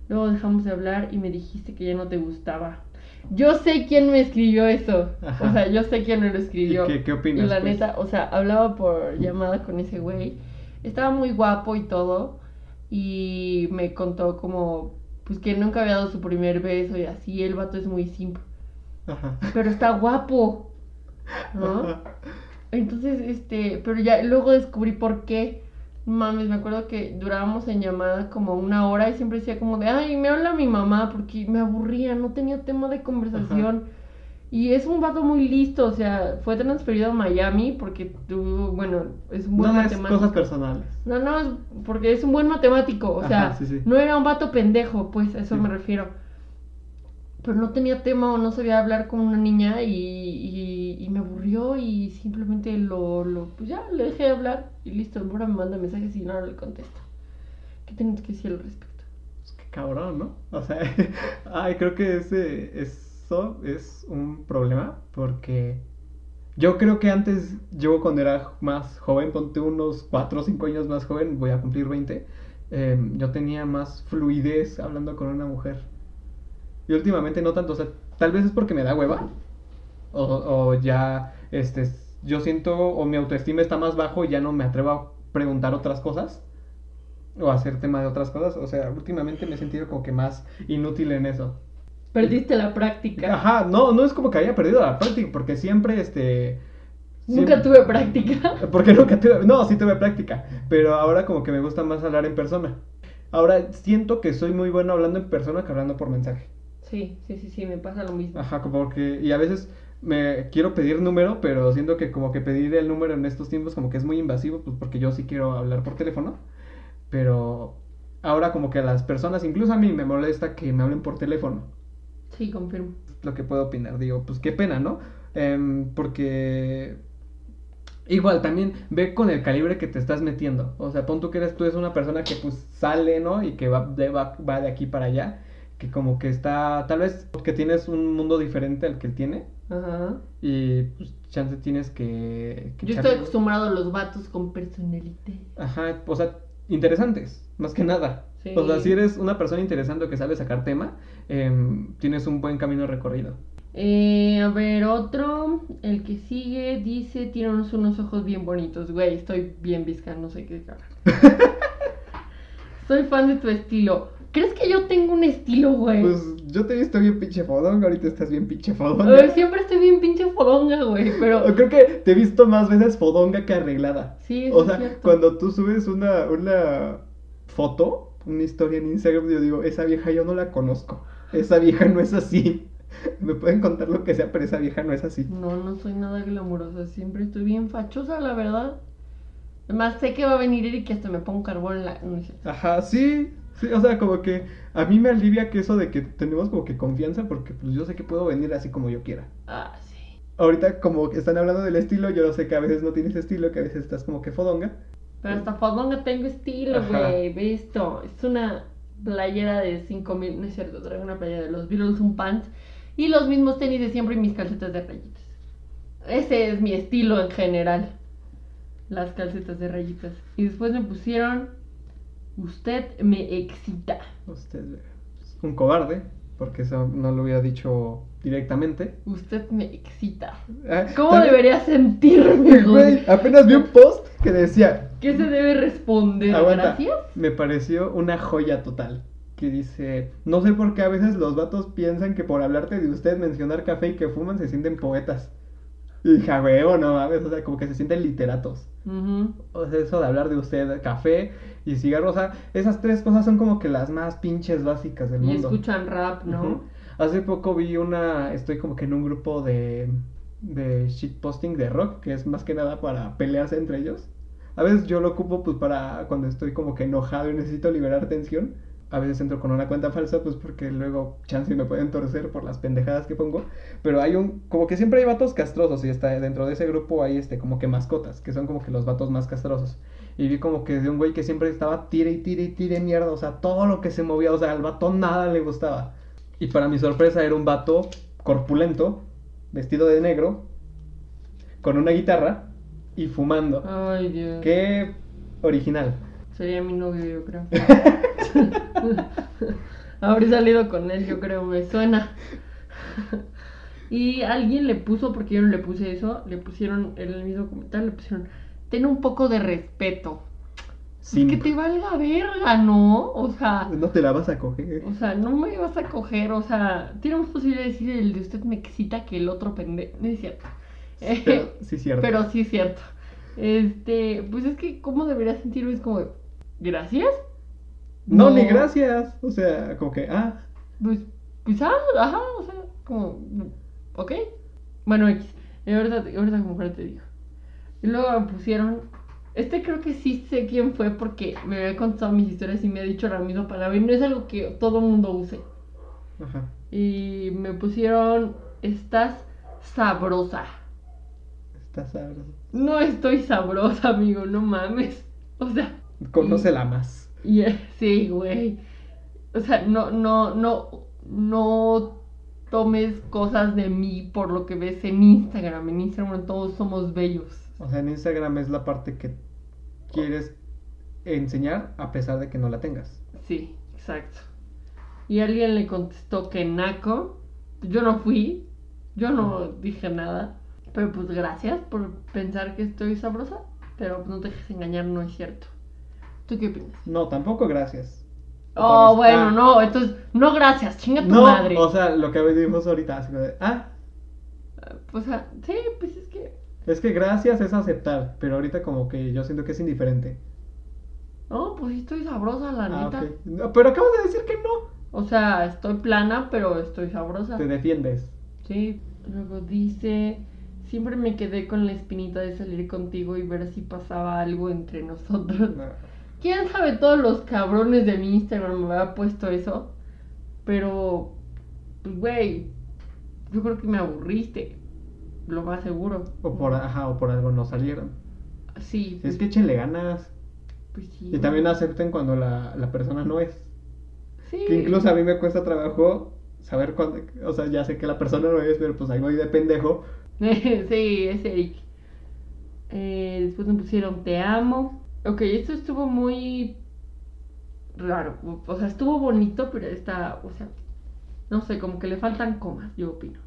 Luego dejamos de hablar y me dijiste que ya no te gustaba. Yo sé quién me escribió eso. Ajá. O sea, yo sé quién me lo escribió. ¿Y qué- qué opinas, Y la pues? neta, o sea, hablaba por llamada con ese güey. estaba muy guapo y todo. Y me contó como, pues que nunca había dado su primer beso y así. El vato es muy simple. Ajá. Pero está guapo. ¿No? Entonces, este, pero ya luego descubrí por qué. Mames, me acuerdo que durábamos en llamada como una hora y siempre decía como de, ay, me habla mi mamá porque me aburría, no tenía tema de conversación. Y es un vato muy listo, o sea, fue transferido a Miami porque tuvo, bueno, es un buen No matemático. cosas personales. No, no, es porque es un buen matemático, o sea, Ajá, sí, sí. no era un vato pendejo, pues, a eso Sí. me refiero. Pero no tenía tema o no sabía hablar con una niña y, y, me aburrió y simplemente lo, lo, pues ya, le dejé de hablar y listo, ahora me manda mensajes y no le contesto. ¿Qué tienes que decir al respecto? Pues qué cabrón, ¿no? O sea, ay, creo que ese, eso es un problema porque yo creo que antes, yo cuando era más joven, ponte unos 4 o 5 años más joven, voy a cumplir 20, eh, yo tenía más fluidez hablando con una mujer. Y últimamente no tanto, o sea, tal vez es porque me da hueva. O, o ya, este, yo siento, o mi autoestima está más bajo y ya no me atrevo a preguntar otras cosas. O a hacer tema de otras cosas. O sea, últimamente me he sentido como que más inútil en eso. Perdiste la práctica. Ajá, no, no es como que haya perdido la práctica, porque siempre, este... Nunca tuve práctica. Porque nunca tuve, no, sí tuve práctica, pero ahora como que me gusta más hablar en persona. Ahora siento que soy muy bueno hablando en persona que hablando por mensaje. Sí, sí, sí, sí, me pasa lo mismo. Ajá, como que, y a veces me quiero pedir número, pero siento que como que pedir el número en estos tiempos como que es muy invasivo, pues porque yo sí quiero hablar por teléfono, pero ahora como que a las personas, incluso a mí me molesta que me hablen por teléfono, Sí, confirmo. lo que puedo opinar, digo, pues qué pena, ¿no? Em, porque igual también ve con el calibre que te estás metiendo, o sea, pon tú que eres tú es una persona que pues sale, ¿no? Y que va de, va, va de aquí para allá, que como que está, tal vez que tienes un mundo diferente al que él tiene. Ajá. Y pues chance tienes que... que Yo estoy acostumbrado a los vatos con personalidad. Ajá, o sea, interesantes, más que nada. Sí. O sea, si eres una persona interesante que sabe sacar tema, em, tienes un buen camino recorrido. Eh, a ver, otro, el que sigue, dice, tiene unos, unos ojos bien bonitos, güey, estoy bien visca, no sé qué cara. Soy fan de tu estilo. ¿Crees que yo tengo un estilo, güey? Pues yo te he visto bien pinche fodón, ahorita estás bien pinche A fodón. ver, siempre estoy bien pinche fodonga, güey, pero... Creo que te he visto más veces fodonga que arreglada. Sí, eso O es sea, cierto. cuando tú subes una, una foto, una historia en Instagram, yo digo, esa vieja yo no la conozco. Esa vieja no es así. Me pueden contar lo que sea, pero esa vieja no es así. No, no soy nada glamurosa, siempre estoy bien fachosa, la verdad. Además, sé que va a venir Eric y hasta me pongo carbón en la... Ajá, sí. Sí, o sea, como que a mí me alivia que eso de que tenemos como que confianza porque pues yo sé que puedo venir así como yo quiera. Ah, sí. Ahorita como están hablando del estilo, yo sé que a veces no tienes estilo, que a veces estás como que fodonga. Pero hasta fodonga tengo estilo, güey. Ve esto. Es una playera de 5000. No es cierto, traigo una playera de los Beatles, un pants. Y los mismos tenis de siempre y mis calcetas de rayitas. Ese es mi estilo en general. Las calcetas de rayitas. Y después me pusieron. Usted me excita. Usted es un cobarde, porque eso no lo hubiera dicho directamente. Usted me excita. Ah, ¿Cómo también- debería sentirme, Güey, güey? apenas vi un post que decía, ¿Qué se debe responder? Aguanta. Gracias. me pareció una joya total. Que dice, no sé por qué a veces los vatos piensan que por hablarte de usted, mencionar café y que fuman, se sienten poetas. Y dije, "A huevo, no mames, o sea, como que se sienten literatos. O sea, eso de hablar de usted, café y cigarro, o sea, esas tres cosas son como que las más pinches básicas del Y mundo. escuchan rap, ¿no? Hace poco vi una, estoy como que en un grupo de, de shitposting de rock, que es más que nada para pelearse entre ellos. A veces yo lo ocupo pues para cuando estoy como que enojado y necesito liberar tensión. A veces entro con una cuenta falsa pues porque luego chance me pueden torcer por las pendejadas que pongo. Pero hay un, como que siempre hay vatos castrosos y está dentro de ese grupo hay este como que mascotas, que son como que los vatos más castrosos. Y vi como que de un güey que siempre estaba tire y tire y tire mierda, o sea, todo lo que se movía, o sea, al vato nada le gustaba. Y para mi sorpresa era un vato corpulento, vestido de negro, con una guitarra y fumando. Ay, Dios. Qué original. Sería mi novio, yo creo. Habré salido con él, yo creo, me suena. y alguien le puso, porque yo no le puse eso, le pusieron en el mismo comentario, le pusieron, ten un poco de respeto. Simp. que te valga verga, ¿no? O sea, No te la vas a coger. o sea, no me vas a coger, o sea, tiene más posibilidad de decir el de usted me excita que el otro pendejo. No es cierto. Pero, sí, cierto. Pero sí es cierto. Este, pues es que, ¿cómo debería sentirme? Es como, ¿gracias? No, ni gracias. O sea, como que, ah, Pues, pues, ah, ajá, o sea, como, ok. Bueno, X. Ahorita, ahorita como mujer te digo. Y luego me pusieron, este creo que sí sé quién fue porque me había contado mis historias y me ha dicho la misma palabra. Y no es algo que todo mundo use. ajá. Y me pusieron, estás sabrosa. Está sabroso. No estoy sabrosa, amigo, no mames. O sea, Conócela más. y, sí, güey. O sea, no, no, no, no tomes cosas de mí por lo que ves en Instagram. En Instagram todos somos bellos. O sea, en Instagram es la parte que quieres enseñar a pesar de que no la tengas. Sí, exacto. Y alguien le contestó que naco. Yo no fui. Yo no dije nada. Pero pues gracias por pensar que estoy sabrosa. Pero no te dejes engañar, no es cierto. ¿Tú qué opinas? No, tampoco gracias. Oh, vez, bueno, ah. no, entonces, no gracias, chinga tu No, madre. o sea, lo que vimos ahorita, así como de, ah, O sea, sí, pues es que. es que gracias es aceptar, pero ahorita como que yo siento que es indiferente. No, pues sí estoy sabrosa, la Ah, neta. ok. No, pero acabas de decir que no. O sea, estoy plana, pero estoy sabrosa. Te defiendes. Sí. Luego dice. Siempre me quedé con la espinita de salir contigo y ver si pasaba algo entre nosotros. No. ¿Quién sabe todos los cabrones de mi Instagram me había puesto eso? Pero, pues, güey, yo creo que me aburriste. Lo más seguro. O por, ajá, o por algo no salieron. Sí. Es que échenle ganas. Pues sí. Y también acepten cuando la, la persona no es. Sí. Que incluso a mí me cuesta trabajo saber cuándo. O sea, ya sé que la persona no es, pero pues ahí voy de pendejo. sí, es Eric. Eh, después me pusieron te amo. Ok, esto estuvo muy raro. O sea, estuvo bonito, pero está, o sea, no sé, como que le faltan comas, yo opino.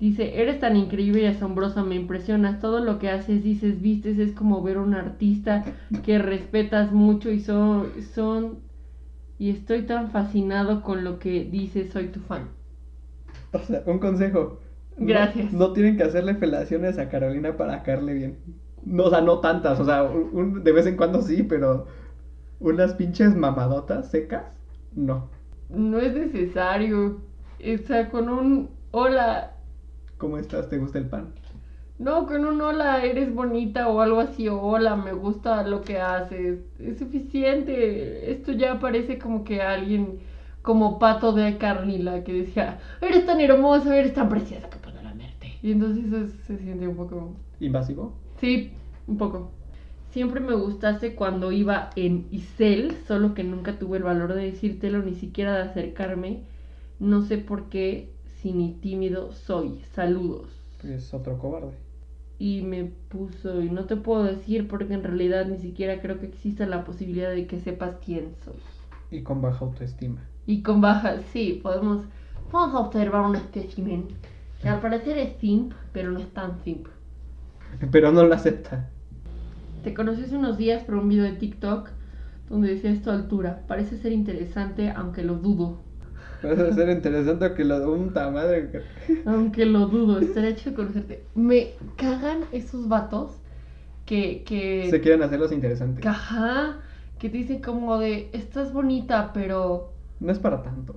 Dice, eres tan increíble y asombrosa, me impresionas. Todo lo que haces, dices, vistes, es como ver a un artista que respetas mucho y son, son, y estoy tan fascinado con lo que dices, soy tu fan. O sea, un consejo. No- Gracias. No, tienen que hacerle felaciones a Carolina para caerle bien. No, o sea, no tantas. O sea, un- de vez en cuando sí, pero unas pinches mamadotas secas, no. No es necesario. O sea, con un hola. ¿Cómo estás? ¿Te gusta el pan? No, con un hola, eres bonita o algo así. O hola, me gusta lo que haces. Es suficiente. Esto ya parece como que alguien como Pato de Carnila que decía, eres tan hermosa, eres tan preciosa que puedo lamerte. Y entonces eso se siente un poco... ¿Invasivo? Sí, un poco. Siempre me gustaste cuando iba en Isel, solo que nunca tuve el valor de decírtelo, ni siquiera de acercarme. No sé por qué, si ni tímido soy. Saludos. Es otro cobarde. Y me puso, y no te puedo decir porque en realidad ni siquiera creo que exista la posibilidad de que sepas quién soy. Y con baja autoestima. Y con baja, sí, podemos, vamos a observar un espécimen que al parecer es simp, pero no es tan simp. Pero no lo acepta. Te conocí hace unos días por un video de TikTok donde decías tu altura. Parece ser interesante, aunque lo dudo. A ser interesante que lo un madre. Aunque lo dudo, estaría chido conocerte. Me cagan esos vatos que, que, Se quieren hacerlos interesantes. ajá, que te dicen como de, estás bonita, pero, No es para tanto.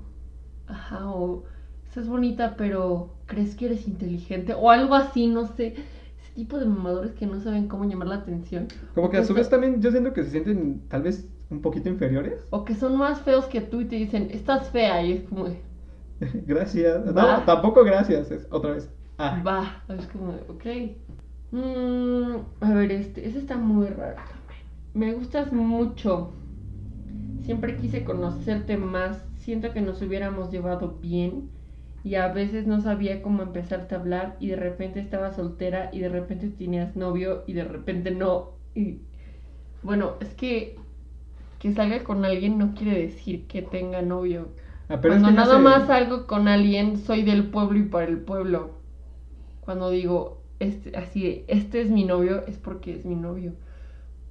ajá, o estás bonita, pero crees que eres inteligente, o algo así, no sé. Tipo de mamadores que no saben cómo llamar la atención. Como que a su vez también yo siento que se sienten tal vez un poquito inferiores. O que son más feos que tú y te dicen, estás fea, y es como gracias. No, tampoco gracias. Es otra vez. Ah. Va, es como, de, ok. Mm, a ver, este, ese está muy raro también. Me gustas mucho. Siempre quise conocerte más. Siento que nos hubiéramos llevado bien. Y a veces no sabía cómo empezarte a hablar. Y de repente estaba soltera. Y de repente tenías novio. Y de repente no. Y bueno, es que que salga con alguien no quiere decir que tenga novio. Ah, pero es Cuando que nada se- más salgo con alguien, soy del pueblo y para el pueblo. Cuando digo este, así de, este es mi novio, es porque es mi novio.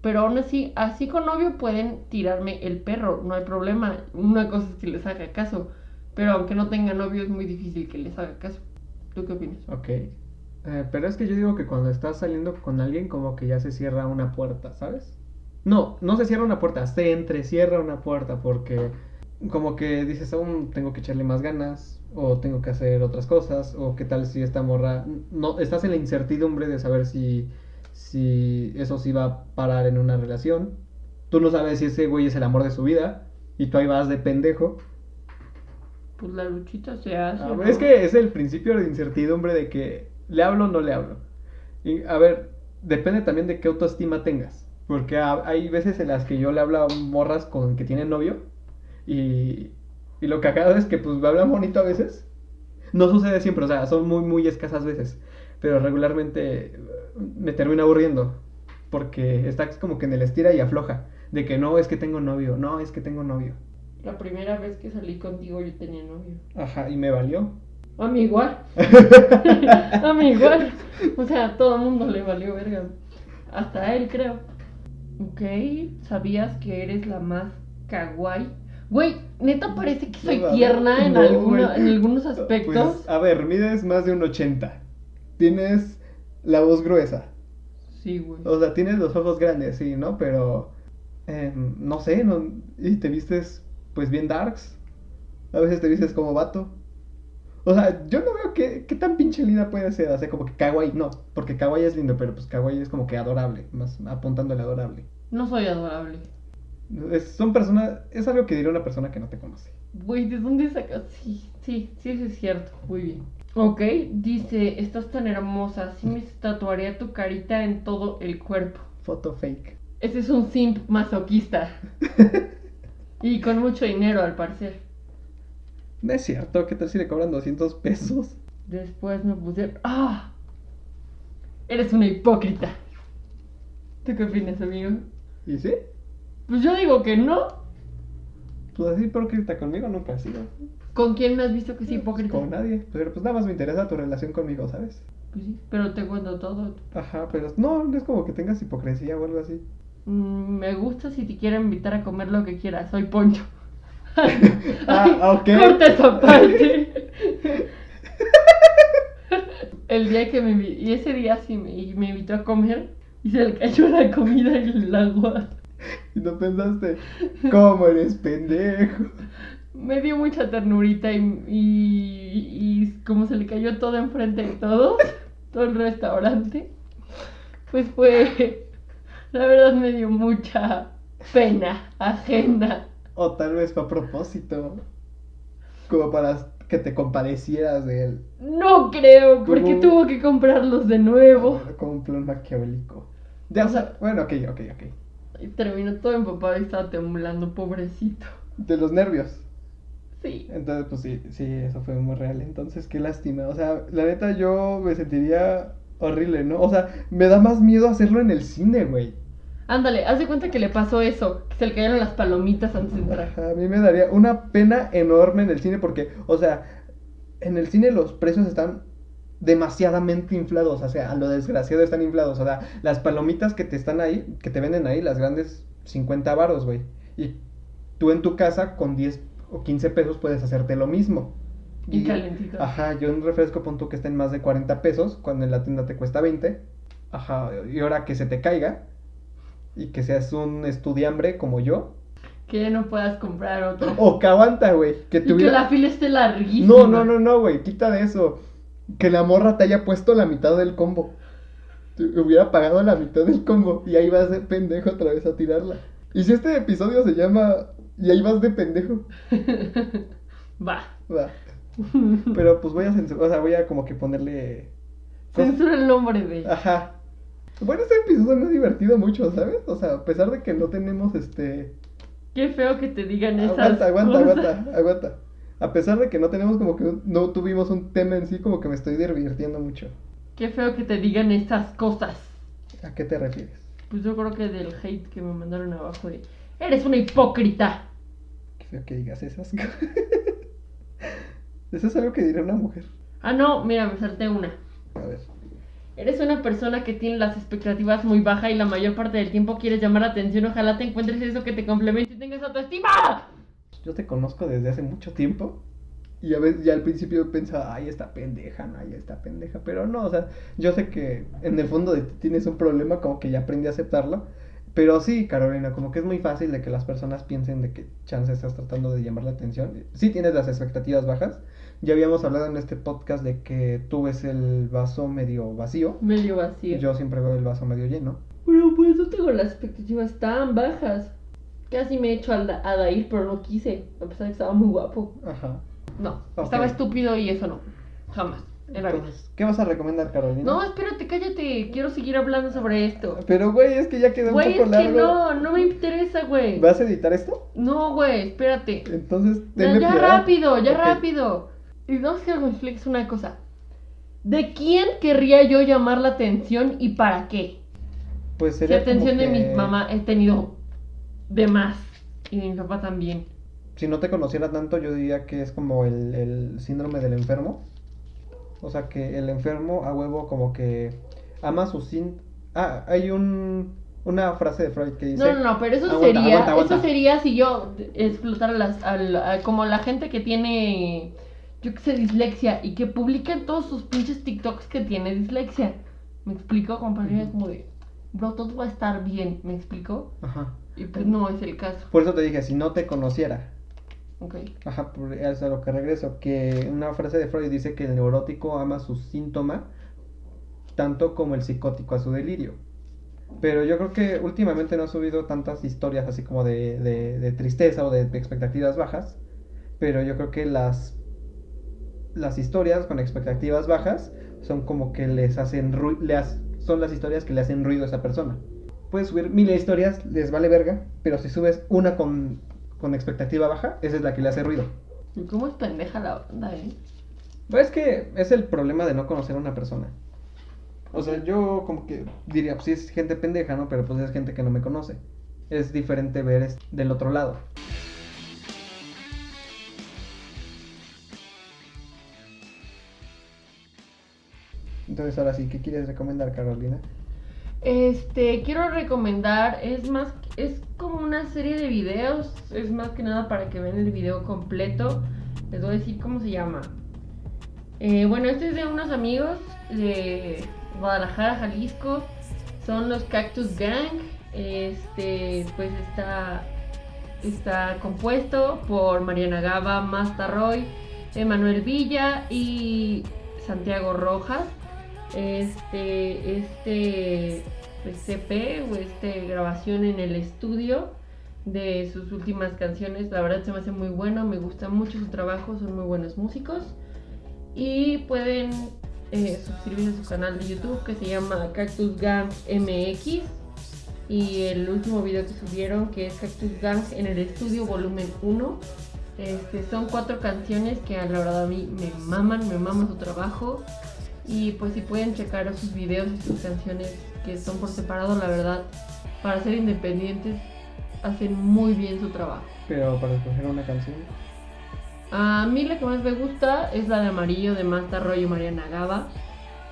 Pero aún así, así con novio pueden tirarme el perro, no hay problema. Una cosa es que les haga caso. Pero aunque no tenga novio es muy difícil que les haga caso. ¿Tú qué opinas? Ok. Eh, pero es que yo digo que cuando estás saliendo con alguien como que ya se cierra una puerta, ¿sabes? No, no se cierra una puerta, se entrecierra una puerta porque como que dices, aún tengo que echarle más ganas o tengo que hacer otras cosas o qué tal si esta morra no estás en la incertidumbre de saber si si eso sí va a parar en una relación. Tú no sabes si ese güey es el amor de su vida y tú ahí vas de pendejo. Pues la luchita se hace. Ah, es que es el principio de incertidumbre de que le hablo o no le hablo. Y a ver, depende también de qué autoestima tengas. Porque hay veces en las que yo le hablo a morras con que tienen novio y, y lo que acaba es que pues me hablan bonito a veces. No sucede siempre, o sea, son muy, muy escasas veces. Pero regularmente me termina aburriendo. Porque está como que en el estira y afloja. De que no, es que tengo novio, no, es que tengo novio. La primera vez que salí contigo yo tenía novio. Ajá, y me valió. A mí igual. a mí igual. O sea, a todo el mundo le valió verga. Hasta a él, creo. Ok, ¿sabías que eres la más kawaii? Güey, neta parece que soy tierna en, en algunos aspectos. Pues, a ver, mides más de un 80. Tienes la voz gruesa. Sí, güey. O sea, tienes los ojos grandes, sí, ¿no? Pero, em, no sé, no, y te vistes pues bien darks. A veces te vistes como vato. O sea, yo no veo qué, qué tan pinche linda puede ser. O sea, como que kawaii, no. Porque kawaii es lindo, pero pues kawaii es como que adorable. Más apuntándole adorable. No soy adorable. Es, son personas, es algo que diría una persona que no te conoce. Güey, ¿de dónde sacas? Sí, sí, sí, eso es cierto. Muy bien. Ok, dice, estás tan hermosa, sí me tatuaría tu carita en todo el cuerpo. Foto fake. Ese es un simp masoquista. y con mucho dinero, al parecer. No es cierto, ¿qué tal si le cobran 200 pesos? Después me puse... ¡Ah! Eres una hipócrita. ¿Tú qué opinas, amigo? ¿Y sí? Pues yo digo que no. Pues así hipócrita conmigo nunca ha sido. ¿Con quién me has visto que es hipócrita? Con nadie. Pero pues nada más me interesa tu relación conmigo, ¿sabes? Pues sí, pero te cuento todo. Ajá, pero no, no es como que tengas hipocresía o algo así. Mm, me gusta si te quiero invitar a comer lo que quieras. Soy Poncho. ah, ok. Corta esa parte. el día que me y ese día sí me, me invitó a comer y se le cayó la comida y el agua. Y no pensaste, ¿cómo eres pendejo? Me dio mucha ternurita y, y, como se le cayó todo enfrente de todos, todo el restaurante, pues fue, la verdad me dio mucha pena ajena. O tal vez fue a propósito, como para que te compadecieras de él. No creo, porque tuvo que comprarlos de nuevo. Como un plan maquiavélico. Ya, o sea, bueno, ok, ok, ok. Y terminó todo empapado y estaba temblando, pobrecito. De los nervios. Sí. Entonces, pues sí, sí, eso fue muy real. Entonces, qué lástima. O sea, la neta, yo me sentiría horrible, ¿no? O sea, me da más miedo hacerlo en el cine, güey. Ándale, haz de cuenta que le pasó eso, que se le cayeron las palomitas antes de entrar. a mí me daría una pena enorme en el cine porque, o sea, en el cine los precios están demasiadamente inflados, o sea, a lo desgraciado están inflados, o sea, las palomitas que te están ahí, que te venden ahí, las grandes 50 varos, güey. Y tú en tu casa con 10 o 15 pesos puedes hacerte lo mismo. Y, calentito. Ajá, yo un refresco punto que está en más de 40 pesos, cuando en la tienda te cuesta 20. Ajá, y ahora que se te caiga y que seas un estudiambre como yo. Que no puedas comprar otro. O que aguanta, güey. Que, que la fila esté larguísima. No, no, no, no, güey, quita de eso que la morra te haya puesto la mitad del combo. Te hubiera pagado la mitad del combo y ahí vas de pendejo otra vez a tirarla. Y si este episodio se llama y ahí vas de pendejo. Va. Va. Pero pues voy a censurar, o sea, voy a como que ponerle... Censura el nombre de... Ajá. Bueno, este episodio me ha divertido mucho, ¿sabes? O sea, a pesar de que no tenemos este... Qué feo que te digan esas Aguanta, aguanta, aguanta, aguanta a pesar de que no tenemos como que no tuvimos un tema en sí, como que me estoy divirtiendo mucho. Qué feo que te digan estas cosas. ¿A qué te refieres? Pues yo creo que del hate que me mandaron abajo de eres una hipócrita. Qué feo que digas esas cosas. Eso es algo que diría una mujer. Ah, no, mira, me salté una. A ver. Eres una persona que tiene las expectativas muy bajas y la mayor parte del tiempo quieres llamar la atención. Ojalá te encuentres eso que te complemente y tengas autoestima. Yo te conozco desde hace mucho tiempo. Y a veces ya al principio pensaba, ay, esta pendeja, no, ay, esta pendeja. Pero no, o sea, yo sé que en el fondo de ti tienes un problema, como que ya aprendí a aceptarlo. Pero sí, Carolina, como que es muy fácil de que las personas piensen de que chance estás tratando de llamar la atención. Sí tienes las expectativas bajas. Ya habíamos hablado en este podcast de que tú ves el vaso medio vacío. Medio vacío. Yo siempre veo el vaso medio lleno. Pero pues no tengo las expectativas tan bajas. Casi me he hecho a, Da- a Dair, pero no quise. A pesar de que estaba muy guapo. Ajá. No, estaba estúpido y eso no. Jamás. En la vida. Entonces, ¿qué vas a recomendar, Carolina? No, espérate, cállate. Quiero seguir hablando sobre esto. Pero, güey, es que ya quedó Güey, un es poco que largo. no, no me interesa, güey. ¿Vas a editar esto? No, güey, espérate. Entonces, tenme ya piedad. rápido, ya rápido. Y dos que expliques una cosa. ¿De quién querría yo llamar la atención y para qué? Pues Si sería atención como de mi mamá he tenido de más. Y de mi papá también. Si no te conociera tanto, yo diría que es como el, el síndrome del enfermo. O sea, que el enfermo a huevo como que ama su sin... Ah, hay un, una frase de Freud que dice... No, no, no, pero eso Aguanta, sería, aguanta, aguanta. eso sería si yo explotara las, al- a- como la gente que tiene, yo qué sé, dislexia y que publica en todos sus pinches TikToks que tiene dislexia. ¿Me explico? Compañera, es como de, bro, todo va a estar bien, ¿me explico? Ajá. Y pues no es el caso. Por eso te dije, si no te conociera. Ok. Ajá, por eso es a lo que regreso. Que una frase de Freud dice que el neurótico ama su síntoma tanto como el psicótico a su delirio. Pero yo creo que últimamente no ha subido tantas historias así como de, de- de tristeza o de, expectativas bajas. Pero yo creo que las, las historias con expectativas bajas son como que les hacen le has- son las historias que le hacen ruido a esa persona. Puedes subir miles de historias, les vale verga, pero si subes una con, con expectativa baja, esa es la que le hace ruido. ¿Y cómo es pendeja la onda, eh? Pues es que es el problema de no conocer a una persona. O sea, yo como que diría, pues sí es gente pendeja, ¿no? Pero pues es gente que no me conoce. Es diferente ver es- del otro lado. Entonces ahora sí, ¿qué quieres recomendar, Carolina? Este, quiero recomendar, es más, es como una serie de videos, es más que nada para que vean el video completo. Les voy a decir cómo se llama. Eh, bueno, este es de unos amigos de Guadalajara, Jalisco. Son los Cactus Gang. Este, pues está, está compuesto por Mariana Gaba, Masta Roy, Emanuel Villa y Santiago Rojas. Este, este pues, EP o este grabación en el estudio de sus últimas canciones, la verdad se me hace muy bueno, me gusta mucho su trabajo, son muy buenos músicos. Y pueden eh, suscribirse a su canal de YouTube que se llama Cactus Gang MX y el último video que subieron que es Cactus Gang en el estudio volumen 1 este, son cuatro canciones que la verdad a mí me maman, me maman su trabajo y pues si pueden checar sus videos y sus canciones que son por separado, la verdad, para ser independientes hacen muy bien su trabajo. Pero para escoger una canción. A mí la que más me gusta es la de Amarillo de Masta Roy y Mariana Gaba.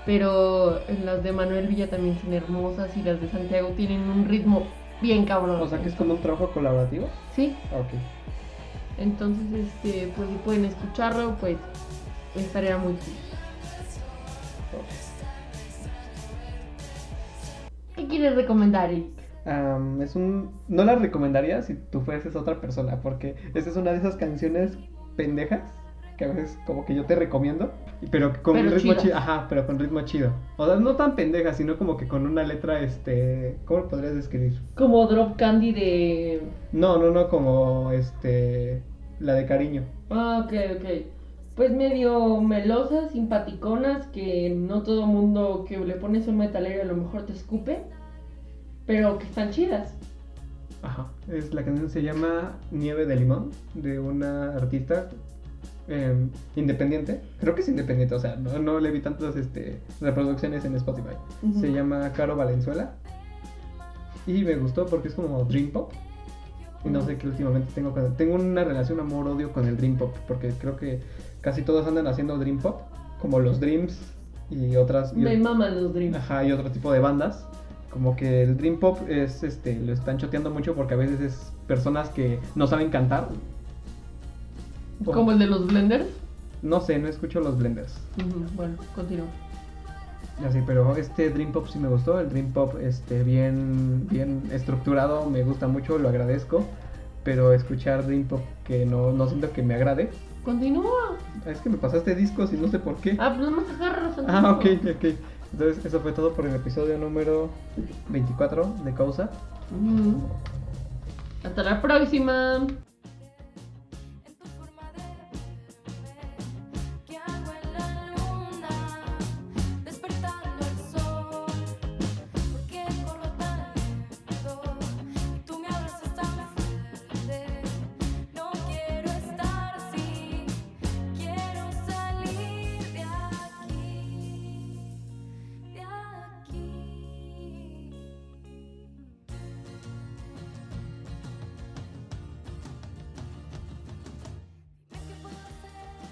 Pero las de Manuel Villa también son hermosas y las de Santiago tienen un ritmo bien cabrón. O sea que es como un trabajo colaborativo. Sí, Ok. entonces este, pues si pueden escucharlo, pues estaría muy cool. Quieres recomendar, Eric? Am, es un... No la recomendaría si tú fueses otra persona, porque esa es una de esas canciones pendejas que a veces como que yo te recomiendo, pero con Pero un ritmo chido. Ajá, pero con ritmo chido. O sea, no tan pendeja, sino como que con una letra, este... ¿Cómo lo podrías describir? Como Drop Candy de... No, no, no, como este... La de cariño. Ah, ok, ok. Pues medio melosas, simpaticonas, que no todo mundo que le pones un metalero a lo mejor te escupe, pero que están chidas. Ajá. Es, la canción se llama Nieve de Limón, de una artista em, independiente. Creo que es independiente, o sea, no, no le vi tantas este, reproducciones en Spotify. Ujú. Se llama Caro Valenzuela. Y me gustó porque es como Dream Pop. Y no sé qué últimamente tengo con Tengo una relación amor-odio con el Dream Pop. Porque creo que casi todos andan haciendo Dream Pop. Como los Dreams y otras... y- Me maman los Dream. Ajá, y otro tipo de bandas. Como que el Dream Pop es, este, lo están choteando mucho porque a veces es personas que no saben cantar. Como el de los Blenders. No sé, no escucho los blenders. Bueno, continúa. Así, pero este Dream Pop sí me gustó. El Dream Pop, este, bien, bien estructurado, me gusta mucho, lo agradezco. Pero escuchar Dream Pop que no, no siento que me agrade. Continúa. Es que me pasaste discos y no sé por qué. Ah, pues nomás agárralos. Ah, ok, ok. Entonces, eso fue todo por el episodio número 24 de Causa. Hasta la próxima.